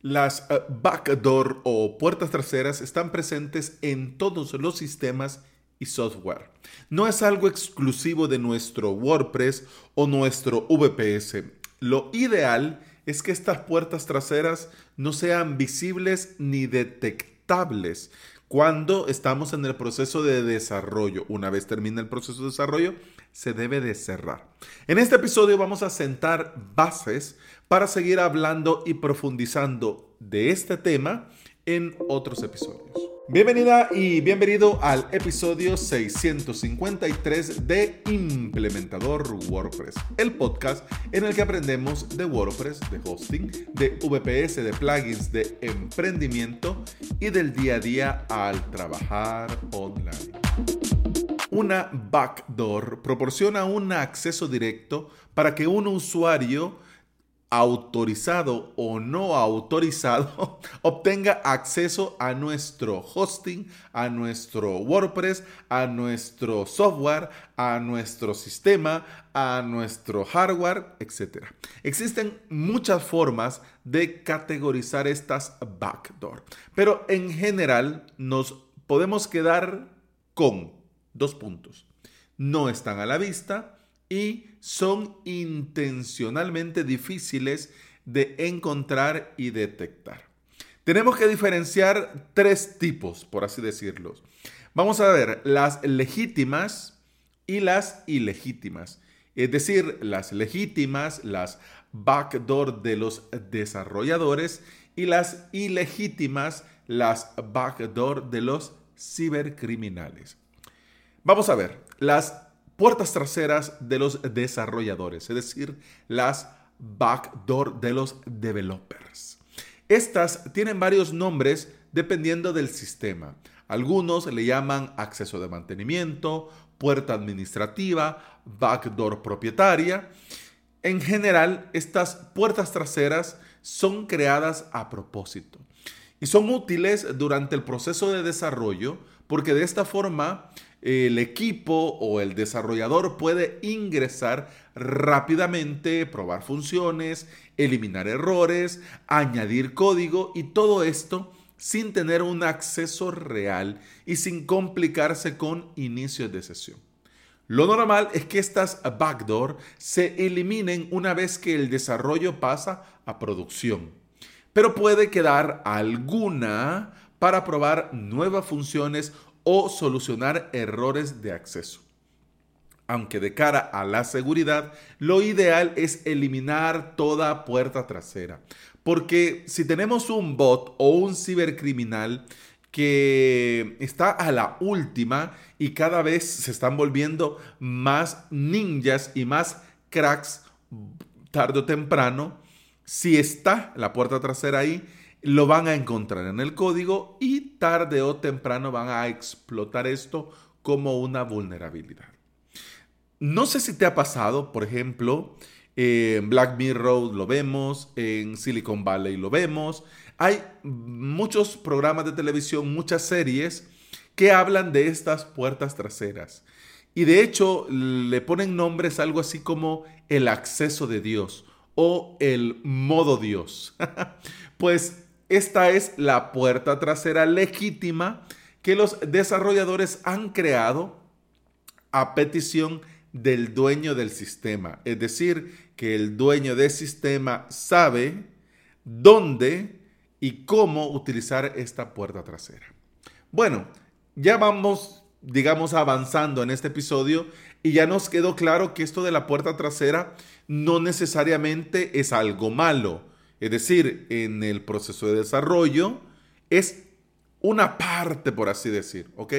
Las eh, backdoor o puertas traseras están presentes en todos los sistemas y software. No es algo exclusivo de nuestro WordPress o nuestro VPS. Lo ideal es que estas puertas traseras no sean visibles ni detectables cuando estamos en el proceso de desarrollo. Una vez termina el proceso de desarrollo, se debe de cerrar. En este episodio vamos a sentar bases para seguir hablando y profundizando de este tema en otros episodios. Bienvenida y bienvenido al episodio 653 de Implementador WordPress, el podcast en el que aprendemos de WordPress, de hosting, de VPS, de plugins, de emprendimiento y del día a día al trabajar online. Una backdoor proporciona un acceso directo para que un usuario autorizado o no autorizado obtenga acceso a nuestro hosting, a nuestro WordPress, a nuestro software, a nuestro sistema, a nuestro hardware, etc. Existen muchas formas de categorizar estas backdoor, pero en general nos podemos quedar con dos puntos. No están a la vista y son intencionalmente difíciles de encontrar y detectar. Tenemos que diferenciar tres tipos, por así decirlo. Vamos a ver las legítimas y las ilegítimas. Es decir, las legítimas, las backdoor de los desarrolladores y las ilegítimas, las backdoor de los cibercriminales. Vamos a ver, las puertas traseras de los desarrolladores, es decir, las backdoor de los developers. Estas tienen varios nombres dependiendo del sistema. Algunos le llaman acceso de mantenimiento, puerta administrativa, backdoor propietaria. En general, estas puertas traseras son creadas a propósito y son útiles durante el proceso de desarrollo porque de esta forma el equipo o el desarrollador puede ingresar rápidamente, probar funciones, eliminar errores, añadir código y todo esto sin tener un acceso real y sin complicarse con inicios de sesión. Lo normal es que estas backdoor se eliminen una vez que el desarrollo pasa a producción, pero puede quedar alguna para probar nuevas funciones o solucionar errores de acceso. Aunque de cara a la seguridad, lo ideal es eliminar toda puerta trasera. Porque si tenemos un bot o un cibercriminal que está a la última y cada vez se están volviendo más ninjas y más cracks tarde o temprano, si está la puerta trasera ahí, lo van a encontrar en el código y tarde o temprano van a explotar esto como una vulnerabilidad. No sé si te ha pasado, por ejemplo, en Black Mirror lo vemos, en Silicon Valley lo vemos. Hay muchos programas de televisión, muchas series que hablan de estas puertas traseras. Y de hecho le ponen nombres algo así como el acceso de Dios o el modo Dios. pues esta es la puerta trasera legítima que los desarrolladores han creado a petición del dueño del sistema. Es decir, que el dueño del sistema sabe dónde y cómo utilizar esta puerta trasera. Bueno, ya vamos, digamos, avanzando en este episodio y ya nos quedó claro que esto de la puerta trasera no necesariamente es algo malo es decir, en el proceso de desarrollo, es una parte, por así decir, ¿ok?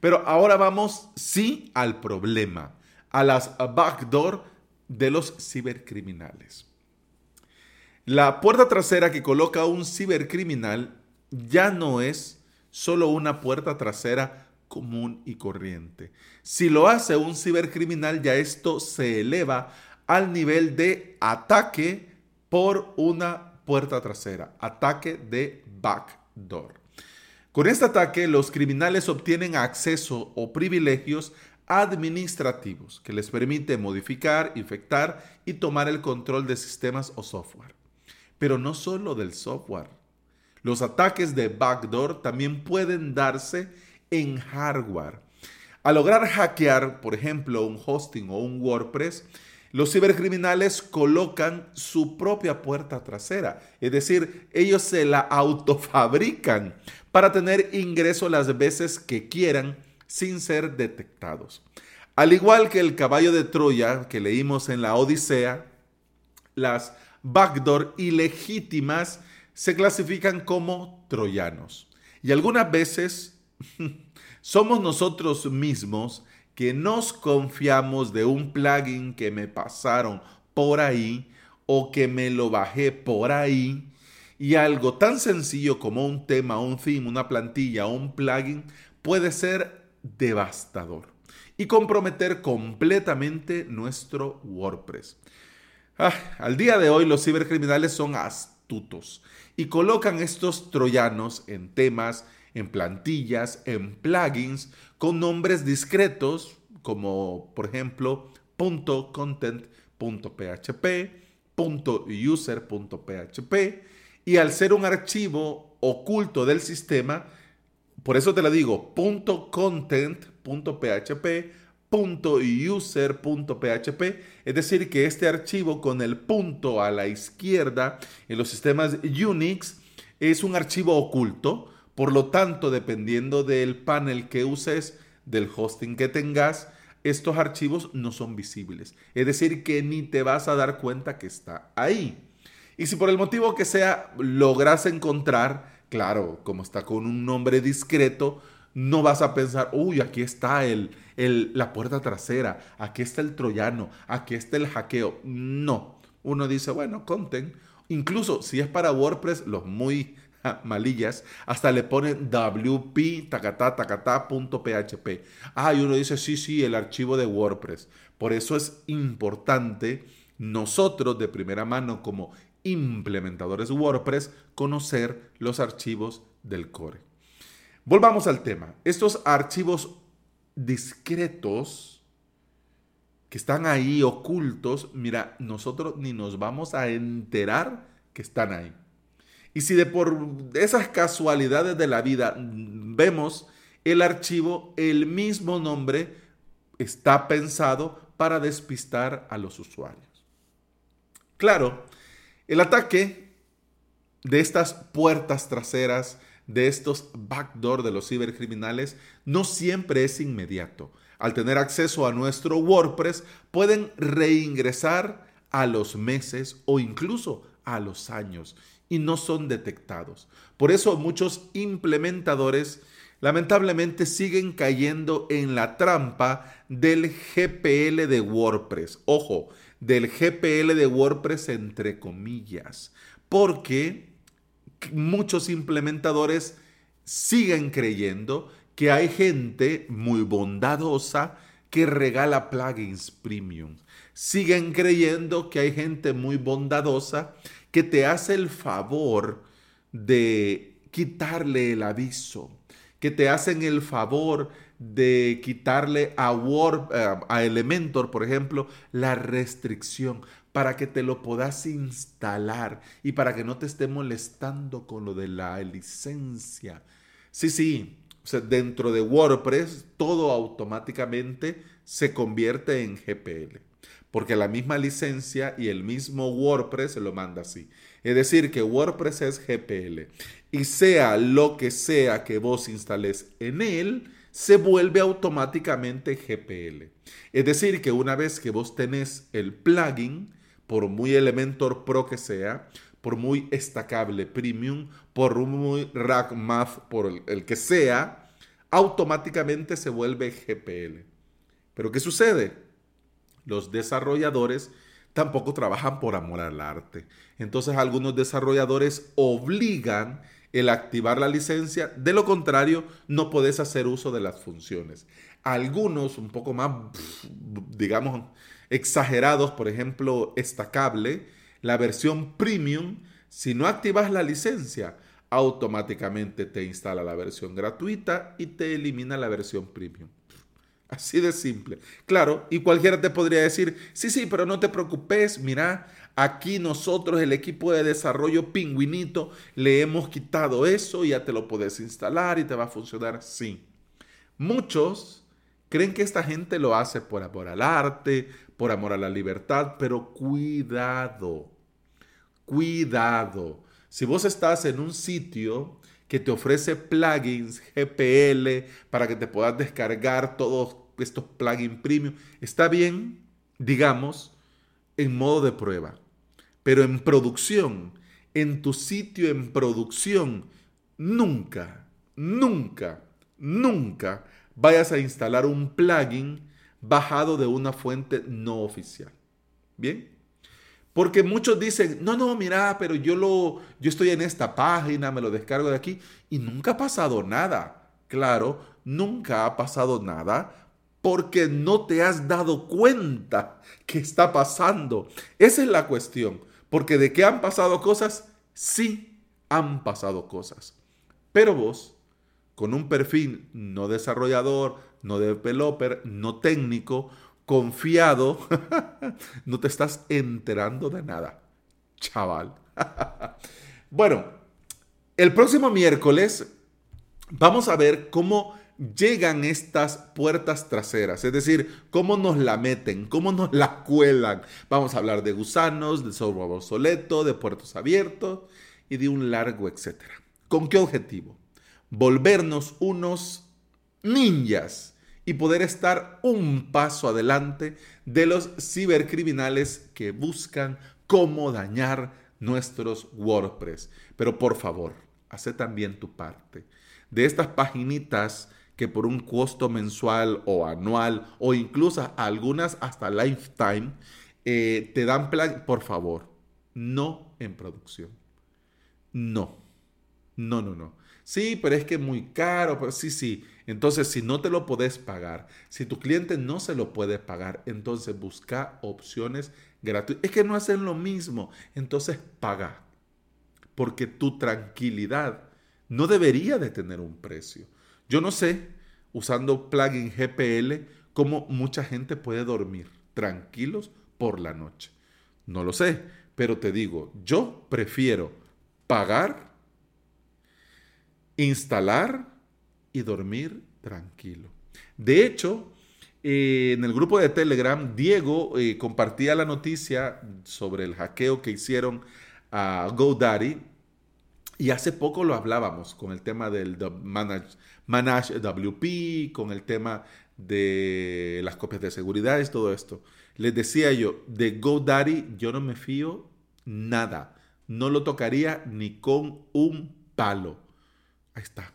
Pero ahora vamos, sí, al problema, a las backdoor de los cibercriminales. La puerta trasera que coloca un cibercriminal ya no es solo una puerta trasera común y corriente. Si lo hace un cibercriminal, ya esto se eleva al nivel de ataque por una puerta trasera, ataque de backdoor. Con este ataque, los criminales obtienen acceso o privilegios administrativos que les permite modificar, infectar y tomar el control de sistemas o software. Pero no solo del software. Los ataques de backdoor también pueden darse en hardware. Al lograr hackear, por ejemplo, un hosting o un WordPress, los cibercriminales colocan su propia puerta trasera, es decir, ellos se la autofabrican para tener ingreso las veces que quieran sin ser detectados. Al igual que el caballo de Troya que leímos en la Odisea, las backdoor ilegítimas se clasifican como troyanos. Y algunas veces somos nosotros mismos que nos confiamos de un plugin que me pasaron por ahí o que me lo bajé por ahí y algo tan sencillo como un tema, un theme, una plantilla un plugin puede ser devastador y comprometer completamente nuestro WordPress. Ah, al día de hoy los cibercriminales son astutos y colocan estos troyanos en temas, en plantillas, en plugins con nombres discretos como por ejemplo .content.php, .user.php y al ser un archivo oculto del sistema, por eso te lo digo, .content.php, .user.php, es decir, que este archivo con el punto a la izquierda en los sistemas Unix es un archivo oculto por lo tanto, dependiendo del panel que uses, del hosting que tengas, estos archivos no son visibles. Es decir, que ni te vas a dar cuenta que está ahí. Y si por el motivo que sea logras encontrar, claro, como está con un nombre discreto, no vas a pensar, uy, aquí está el, el, la puerta trasera, aquí está el troyano, aquí está el hackeo. No, uno dice, bueno, conten. Incluso si es para WordPress, los muy malillas, hasta le ponen wp tacatá php. Ah, y uno dice, sí, sí, el archivo de WordPress. Por eso es importante nosotros de primera mano como implementadores WordPress conocer los archivos del core. Volvamos al tema. Estos archivos discretos que están ahí ocultos, mira, nosotros ni nos vamos a enterar que están ahí. Y si de por esas casualidades de la vida vemos el archivo, el mismo nombre está pensado para despistar a los usuarios. Claro, el ataque de estas puertas traseras, de estos backdoor de los cibercriminales, no siempre es inmediato. Al tener acceso a nuestro WordPress, pueden reingresar a los meses o incluso a los años y no son detectados. Por eso muchos implementadores lamentablemente siguen cayendo en la trampa del GPL de WordPress. Ojo, del GPL de WordPress entre comillas, porque muchos implementadores siguen creyendo que hay gente muy bondadosa que regala plugins premium. Siguen creyendo que hay gente muy bondadosa que te hace el favor de quitarle el aviso, que te hacen el favor de quitarle a Word, eh, a Elementor, por ejemplo, la restricción para que te lo puedas instalar y para que no te esté molestando con lo de la licencia. Sí, sí, dentro de WordPress todo automáticamente se convierte en GPL porque la misma licencia y el mismo WordPress lo manda así. Es decir, que WordPress es GPL y sea lo que sea que vos instales en él, se vuelve automáticamente GPL. Es decir, que una vez que vos tenés el plugin, por muy Elementor Pro que sea, por muy estacable Premium, por muy Rack Math, por el, el que sea, automáticamente se vuelve GPL. Pero ¿qué sucede? Los desarrolladores tampoco trabajan por amor al arte. Entonces algunos desarrolladores obligan el activar la licencia, de lo contrario no podés hacer uso de las funciones. Algunos un poco más, digamos, exagerados, por ejemplo, Estacable, la versión premium, si no activas la licencia, automáticamente te instala la versión gratuita y te elimina la versión premium. Así de simple. Claro, y cualquiera te podría decir, sí, sí, pero no te preocupes, mira, Aquí nosotros, el equipo de desarrollo pingüinito, le hemos quitado eso ya te lo puedes instalar y te va a funcionar. Sí. Muchos creen que esta gente lo hace por amor al arte, por amor a la libertad, pero cuidado, cuidado. Si vos estás en un sitio que te ofrece plugins GPL para que te puedas descargar todos estos plugins premium, está bien, digamos, en modo de prueba. Pero en producción, en tu sitio en producción, nunca, nunca, nunca vayas a instalar un plugin bajado de una fuente no oficial. ¿Bien? Porque muchos dicen, no, no, mira, pero yo, lo, yo estoy en esta página, me lo descargo de aquí y nunca ha pasado nada. Claro, nunca ha pasado nada porque no te has dado cuenta que está pasando. Esa es la cuestión. Porque de que han pasado cosas, sí han pasado cosas. Pero vos, con un perfil no desarrollador, no developer, no técnico, confiado, no te estás enterando de nada, chaval. bueno, el próximo miércoles vamos a ver cómo llegan estas puertas traseras, es decir, cómo nos la meten, cómo nos la cuelan. Vamos a hablar de gusanos, de obsoleto, de puertos abiertos y de un largo etcétera. ¿Con qué objetivo? Volvernos unos ninjas y poder estar un paso adelante de los cibercriminales que buscan cómo dañar nuestros WordPress. Pero por favor, hace también tu parte. De estas paginitas que por un costo mensual o anual o incluso algunas hasta lifetime eh, te dan plan, por favor, no en producción. No, no, no, no. Sí, pero es que muy caro, sí, sí. Entonces, si no te lo puedes pagar, si tu cliente no se lo puede pagar, entonces busca opciones gratuitas. Es que no hacen lo mismo, entonces paga. Porque tu tranquilidad no debería de tener un precio. Yo no sé, usando plugin GPL, cómo mucha gente puede dormir tranquilos por la noche. No lo sé, pero te digo, yo prefiero pagar instalar y dormir tranquilo. De hecho, eh, en el grupo de Telegram, Diego eh, compartía la noticia sobre el hackeo que hicieron a GoDaddy. Y hace poco lo hablábamos con el tema del Manage, Manage WP, con el tema de las copias de seguridad y todo esto. Les decía yo, de GoDaddy yo no me fío nada. No lo tocaría ni con un palo. Ahí está.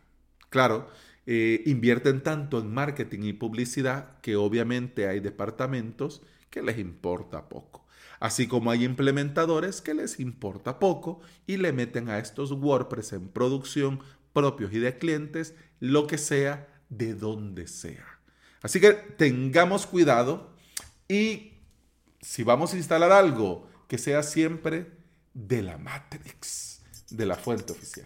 Claro, eh, invierten tanto en marketing y publicidad que obviamente hay departamentos que les importa poco. Así como hay implementadores que les importa poco y le meten a estos WordPress en producción propios y de clientes, lo que sea, de donde sea. Así que tengamos cuidado y si vamos a instalar algo, que sea siempre de la Matrix, de la fuente oficial.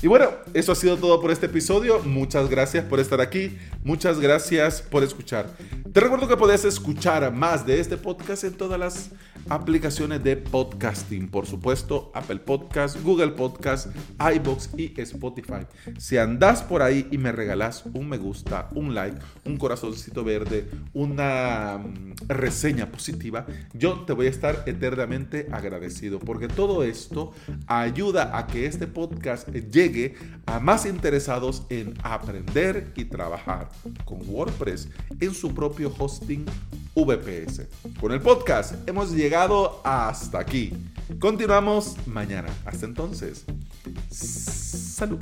Y bueno, eso ha sido todo por este episodio. Muchas gracias por estar aquí. Muchas gracias por escuchar. Te recuerdo que puedes escuchar más de este podcast en todas las aplicaciones de podcasting. Por supuesto, Apple Podcast, Google Podcast, iBox y Spotify. Si andas por ahí y me regalas un me gusta, un like, un corazoncito verde, una mm, reseña positiva, yo te voy a estar eternamente agradecido porque todo esto ayuda a que este podcast llegue a más interesados en aprender y trabajar con WordPress en su propio hosting VPS. Con el podcast hemos llegado hasta aquí. Continuamos mañana. Hasta entonces. Salud.